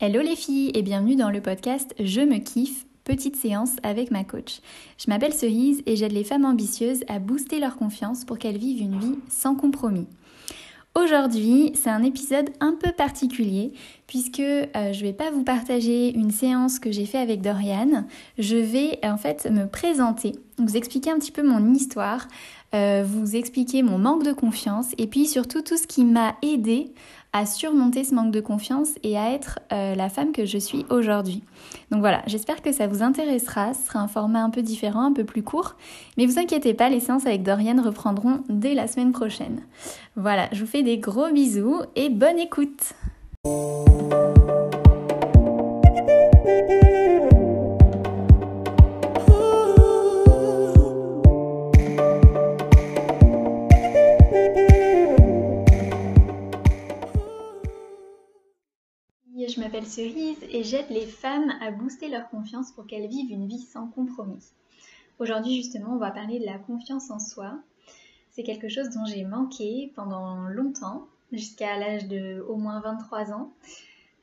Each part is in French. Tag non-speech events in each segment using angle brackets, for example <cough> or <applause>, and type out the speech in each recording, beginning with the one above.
Hello les filles et bienvenue dans le podcast Je me kiffe, petite séance avec ma coach. Je m'appelle Cerise et j'aide les femmes ambitieuses à booster leur confiance pour qu'elles vivent une vie sans compromis. Aujourd'hui, c'est un épisode un peu particulier puisque euh, je ne vais pas vous partager une séance que j'ai fait avec Dorian. Je vais en fait me présenter, vous expliquer un petit peu mon histoire, euh, vous expliquer mon manque de confiance et puis surtout tout ce qui m'a aidé à surmonter ce manque de confiance et à être euh, la femme que je suis aujourd'hui. Donc voilà, j'espère que ça vous intéressera. Ce sera un format un peu différent, un peu plus court. Mais vous inquiétez pas, les séances avec Dorian reprendront dès la semaine prochaine. Voilà, je vous fais des gros bisous et bonne écoute. Et j'aide les femmes à booster leur confiance pour qu'elles vivent une vie sans compromis. Aujourd'hui justement, on va parler de la confiance en soi. C'est quelque chose dont j'ai manqué pendant longtemps, jusqu'à l'âge de au moins 23 ans,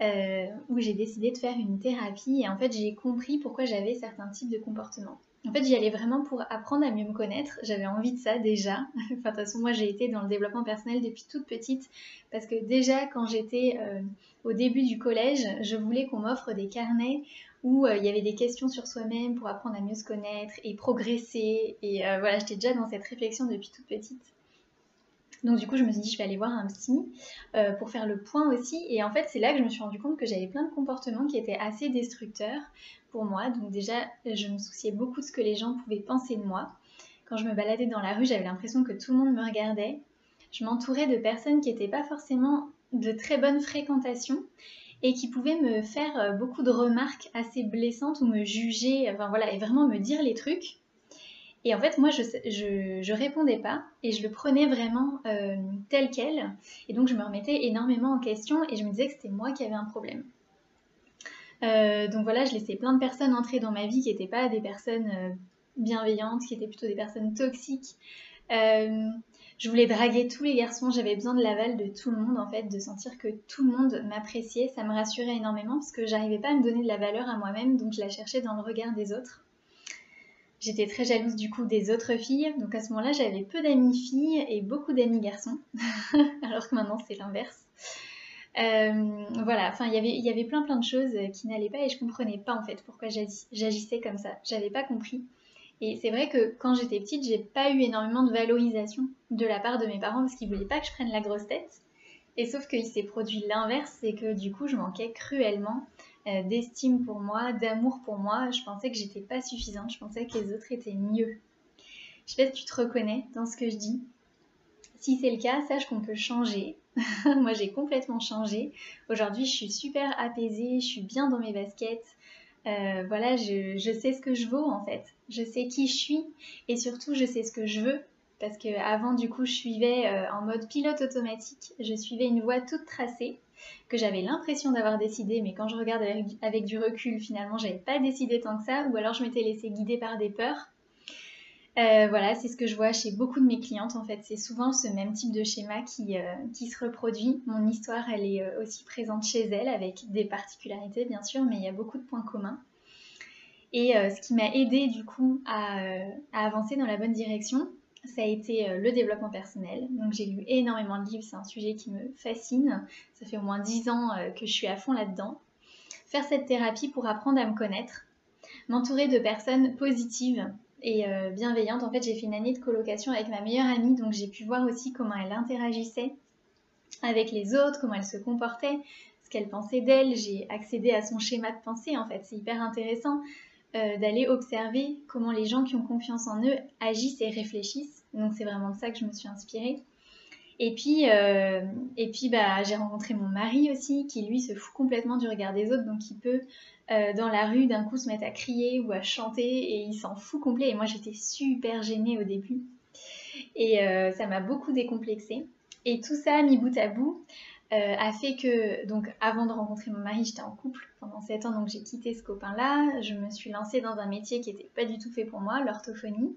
euh, où j'ai décidé de faire une thérapie et en fait j'ai compris pourquoi j'avais certains types de comportements. En fait, j'y allais vraiment pour apprendre à mieux me connaître. J'avais envie de ça déjà. <laughs> enfin, de toute façon, moi, j'ai été dans le développement personnel depuis toute petite. Parce que déjà, quand j'étais euh, au début du collège, je voulais qu'on m'offre des carnets où euh, il y avait des questions sur soi-même pour apprendre à mieux se connaître et progresser. Et euh, voilà, j'étais déjà dans cette réflexion depuis toute petite. Donc du coup, je me suis dit, je vais aller voir un psy pour faire le point aussi. Et en fait, c'est là que je me suis rendu compte que j'avais plein de comportements qui étaient assez destructeurs moi. Donc déjà, je me souciais beaucoup de ce que les gens pouvaient penser de moi. Quand je me baladais dans la rue, j'avais l'impression que tout le monde me regardait. Je m'entourais de personnes qui n'étaient pas forcément de très bonne fréquentation et qui pouvaient me faire euh, beaucoup de remarques assez blessantes ou me juger, enfin voilà, et vraiment me dire les trucs. Et en fait, moi, je, répondais pas et je le prenais vraiment euh, tel quel. Et donc, je me remettais énormément en question et je me disais que c'était moi qui avais un problème. Euh, donc voilà, je laissais plein de personnes entrer dans ma vie qui n'étaient pas des personnes euh, bienveillantes, qui étaient plutôt des personnes toxiques. Euh, je voulais draguer tous les garçons, j'avais besoin de l'aval de tout le monde en fait, de sentir que tout le monde m'appréciait, ça me rassurait énormément parce que j'arrivais pas à me donner de la valeur à moi-même, donc je la cherchais dans le regard des autres. J'étais très jalouse du coup des autres filles, donc à ce moment-là j'avais peu d'amis filles et beaucoup d'amis garçons, <laughs> alors que maintenant c'est l'inverse. Euh, voilà, enfin, il y avait plein plein de choses qui n'allaient pas et je comprenais pas en fait pourquoi j'agissais comme ça. J'avais pas compris. Et c'est vrai que quand j'étais petite, j'ai pas eu énormément de valorisation de la part de mes parents parce qu'ils voulaient pas que je prenne la grosse tête. Et sauf qu'il s'est produit l'inverse, c'est que du coup, je manquais cruellement euh, d'estime pour moi, d'amour pour moi. Je pensais que j'étais pas suffisante, je pensais que les autres étaient mieux. Je sais pas si tu te reconnais dans ce que je dis. Si c'est le cas, sache qu'on peut changer. <laughs> Moi, j'ai complètement changé. Aujourd'hui, je suis super apaisée, je suis bien dans mes baskets. Euh, voilà, je, sais ce que je vaux en fait. Je sais qui je suis et surtout, je sais ce que je veux. Parce que avant, du coup, je suivais euh, en mode pilote automatique. Je suivais une voie toute tracée que j'avais l'impression d'avoir décidé, mais quand je regarde avec, avec du recul, finalement, j'avais pas décidé tant que ça, ou alors je m'étais laissée guider par des peurs. Euh, voilà, c'est ce que je vois chez beaucoup de mes clientes en fait. C'est souvent ce même type de schéma qui, euh, se reproduit. Mon histoire, elle est euh, aussi présente chez elle avec des particularités bien sûr, mais il y a beaucoup de points communs. Et ce qui m'a aidé du coup à, avancer dans la bonne direction, ça a été le développement personnel. Donc j'ai lu énormément de livres, c'est un sujet qui me fascine. Ça fait au moins 10 ans que je suis à fond là-dedans. Faire cette thérapie pour apprendre à me connaître, m'entourer de personnes positives et euh, bienveillante. En fait, j'ai fait une année de colocation avec ma meilleure amie, donc j'ai pu voir aussi comment elle interagissait avec les autres, comment elle se comportait, ce qu'elle pensait d'elle. J'ai accédé à son schéma de pensée, en fait. C'est hyper intéressant euh, d'aller observer comment les gens qui ont confiance en eux agissent et réfléchissent. Donc c'est vraiment de ça que je me suis inspirée. Et puis, euh, et puis bah, j'ai rencontré mon mari aussi, qui lui se fout complètement du regard des autres, donc il peut euh, dans la rue d'un coup se mettre à crier ou à chanter et il s'en fout complet. Et moi j'étais super gênée au début. Et euh, ça m'a beaucoup décomplexée. Et tout ça, mis bout à bout, a fait que, donc avant de rencontrer mon mari, j'étais en couple pendant 7 ans, donc j'ai quitté ce copain-là. Je me suis lancée dans un métier qui n'était pas du tout fait pour moi, l'orthophonie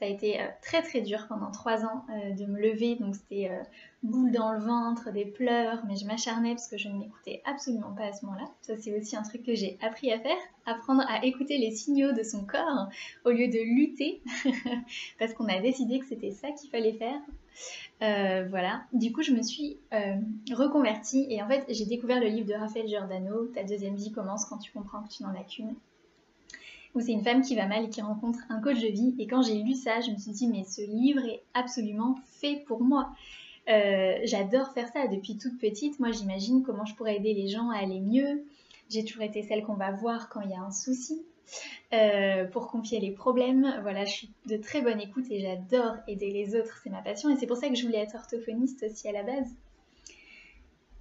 Ça a été euh, très très dur pendant trois ans euh, de me lever, donc c'était euh, boule dans le ventre, des pleurs, mais je m'acharnais parce que je ne m'écoutais absolument pas à ce moment-là. Ça c'est aussi un truc que j'ai appris à faire, apprendre à écouter les signaux de son corps au lieu de lutter, <laughs> parce qu'on a décidé que c'était ça qu'il fallait faire. voilà, du coup je me suis reconvertie et en fait j'ai découvert le livre de Raphaël Giordano, Ta deuxième vie commence quand tu comprends que tu n'en as qu'une où c'est une femme qui va mal et qui rencontre un coach de vie. Et quand j'ai lu ça, je me suis dit, mais ce livre est absolument fait pour moi. Euh, j'adore faire ça depuis toute petite. Moi, j'imagine comment je pourrais aider les gens à aller mieux. J'ai toujours été celle qu'on va voir quand il y a un souci. Euh, pour confier les problèmes. Voilà, je suis de très bonne écoute et j'adore aider les autres, c'est ma passion. Et c'est pour ça que je voulais être orthophoniste aussi à la base.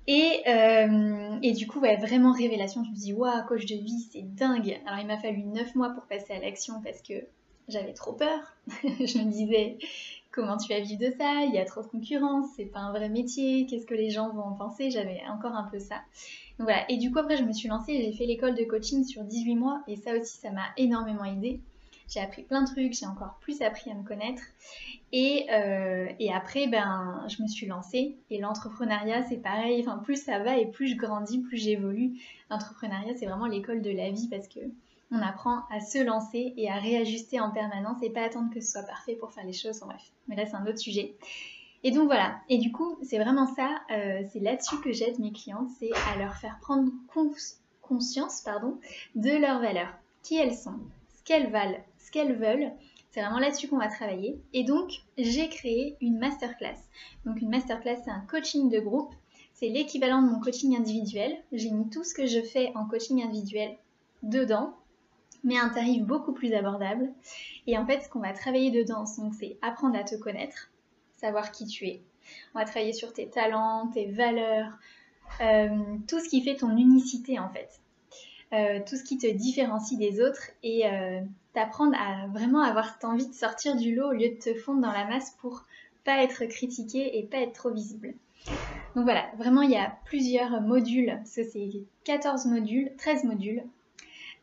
Euh, et, du coup, ouais, vraiment révélation. Je me dis, waouh, coach de vie, c'est dingue. Alors, il m'a fallu 9 mois pour passer à l'action parce que j'avais trop peur. <laughs> je me disais, comment tu vas vivre de ça? Il y a trop de concurrence, c'est pas un vrai métier, qu'est-ce que les gens vont en penser? J'avais encore un peu ça. Donc voilà. Et du coup, après, je me suis lancée, j'ai fait l'école de coaching sur 18 mois et ça aussi, ça m'a énormément aidé. J'ai appris plein de trucs, j'ai encore plus appris à me connaître. Euh, et, après, ben, je me suis lancée. Et l'entrepreneuriat, c'est pareil. Enfin, plus ça va et plus je grandis, plus j'évolue. L'entrepreneuriat, c'est vraiment l'école de la vie parce que on apprend à se lancer et à réajuster en permanence et pas attendre que ce soit parfait pour faire les choses. Bref, mais là, c'est un autre sujet. Et donc voilà. Et du coup, c'est vraiment ça. Euh, c'est là-dessus que j'aide mes clientes, c'est à leur faire prendre conscience, pardon, de leurs valeurs, qui elles sont, ce qu'elles valent, qu'elles veulent c'est vraiment là-dessus qu'on va travailler. Et donc, j'ai créé une masterclass. Donc, une masterclass, c'est un coaching de groupe. C'est l'équivalent de mon coaching individuel. J'ai mis tout ce que je fais en coaching individuel dedans, mais à un tarif beaucoup plus abordable. Et en fait, ce qu'on va travailler dedans, c'est apprendre à te connaître, savoir qui tu es. On va travailler sur tes talents, tes valeurs, euh, tout ce qui fait ton unicité en fait. Euh, tout ce qui te différencie des autres et euh, t'apprendre à vraiment avoir cette envie de sortir du lot au lieu de te fondre dans la masse pour pas être critiqué et pas être trop visible. Donc voilà, vraiment il y a plusieurs modules, ce c'est 14 modules, 13 modules,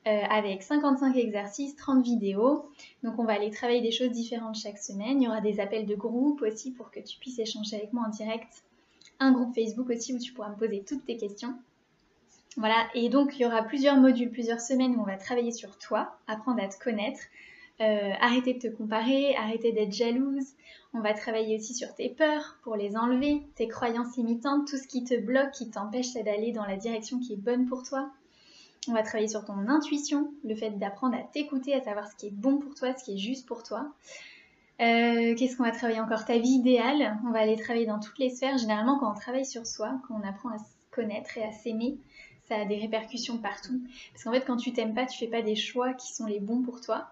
euh, avec 55 exercices, 30 vidéos. Donc on va aller travailler des choses différentes chaque semaine. Il y aura des appels de groupe aussi pour que tu puisses échanger avec moi en direct. Un groupe Facebook aussi où tu pourras me poser toutes tes questions. Voilà, et donc il y aura plusieurs modules, plusieurs semaines où on va travailler sur toi, apprendre à te connaître, euh, arrêter de te comparer, arrêter d'être jalouse. On va travailler aussi sur tes peurs pour les enlever, tes croyances limitantes, tout ce qui te bloque, qui t'empêche d'aller dans la direction qui est bonne pour toi. On va travailler sur ton intuition, le fait d'apprendre à t'écouter, à savoir ce qui est bon pour toi, ce qui est juste pour toi. Euh, qu'est-ce qu'on va travailler encore? Ta vie idéale. On va aller travailler dans toutes les sphères. Généralement, quand on travaille sur soi, quand on apprend à se connaître et à s'aimer, ça a des répercussions partout. Parce qu'en fait, quand tu t'aimes pas, tu fais pas des choix qui sont les bons pour toi.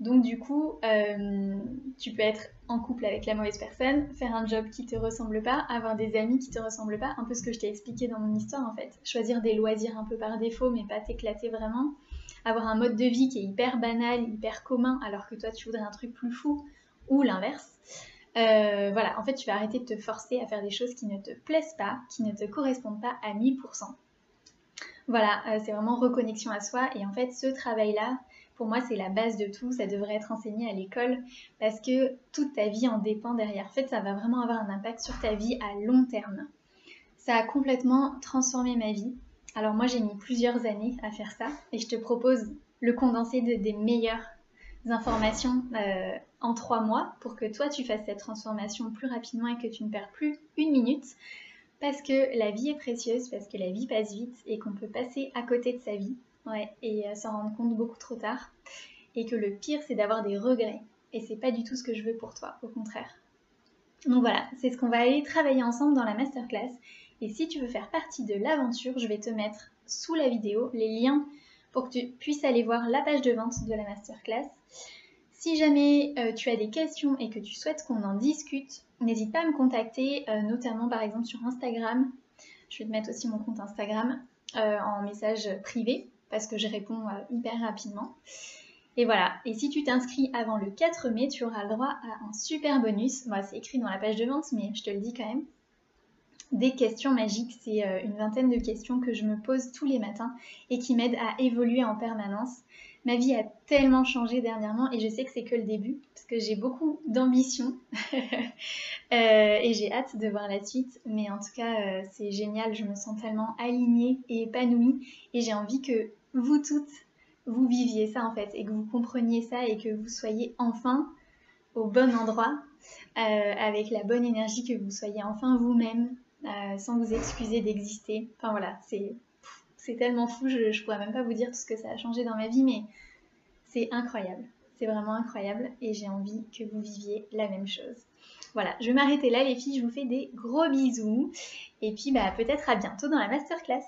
Donc du coup, euh, tu peux être en couple avec la mauvaise personne, faire un job qui te ressemble pas, avoir des amis qui te ressemblent pas, un peu ce que je t'ai expliqué dans mon histoire en fait. Choisir des loisirs un peu par défaut, mais pas t'éclater vraiment. Avoir un mode de vie qui est hyper banal, hyper commun, alors que toi tu voudrais un truc plus fou, ou l'inverse. Euh, voilà, en fait, tu vas arrêter de te forcer à faire des choses qui ne te plaisent pas, qui ne te correspondent pas à 1000%. Voilà, euh, c'est vraiment reconnexion à soi. Et en fait, ce travail-là, pour moi, c'est la base de tout. Ça devrait être enseigné à l'école parce que toute ta vie en dépend derrière. En fait, ça va vraiment avoir un impact sur ta vie à long terme. Ça a complètement transformé ma vie. Alors moi, j'ai mis plusieurs années à faire ça et je te propose le condensé de, des meilleures informations euh, en trois mois pour que toi, tu fasses cette transformation plus rapidement et que tu ne perds plus une minute parce que la vie est précieuse, parce que la vie passe vite et qu'on peut passer à côté de sa vie ouais, et euh, s'en rendre compte beaucoup trop tard. Et que le pire, c'est d'avoir des regrets. Et c'est pas du tout ce que je veux pour toi, au contraire. Donc voilà, c'est ce qu'on va aller travailler ensemble dans la masterclass. Et si tu veux faire partie de l'aventure, je vais te mettre sous la vidéo les liens pour que tu puisses aller voir la page de vente de la masterclass. Si jamais euh, tu as des questions et que tu souhaites qu'on en discute, n'hésite pas à me contacter, euh, notamment par exemple sur Instagram. Je vais te mettre aussi mon compte Instagram euh, en message privé parce que je réponds hyper rapidement. Et voilà, et si tu t'inscris avant le 4 mai, tu auras le droit à un super bonus. c'est écrit dans la page de vente, mais je te le dis quand même. Des questions magiques. C'est euh, une vingtaine de questions que je me pose tous les matins et qui m'aident à évoluer en permanence. Ma vie a tellement changé dernièrement et je sais que c'est que le début parce que j'ai beaucoup d'ambition <laughs> euh, et j'ai hâte de voir la suite. Mais en tout cas, euh, c'est génial. Je me sens tellement alignée et épanouie et j'ai envie que vous toutes, vous viviez ça en fait et que vous compreniez ça et que vous soyez enfin au bon endroit avec la bonne énergie, que vous soyez enfin vous-même, euh, sans vous excuser d'exister. Enfin voilà, c'est, tellement fou, je, je pourrais même pas vous dire tout ce que ça a changé dans ma vie, mais c'est incroyable. C'est vraiment incroyable et j'ai envie que vous viviez la même chose. Voilà, je vais m'arrêter là les filles, je vous fais des gros bisous et puis bah peut-être à bientôt dans la masterclass.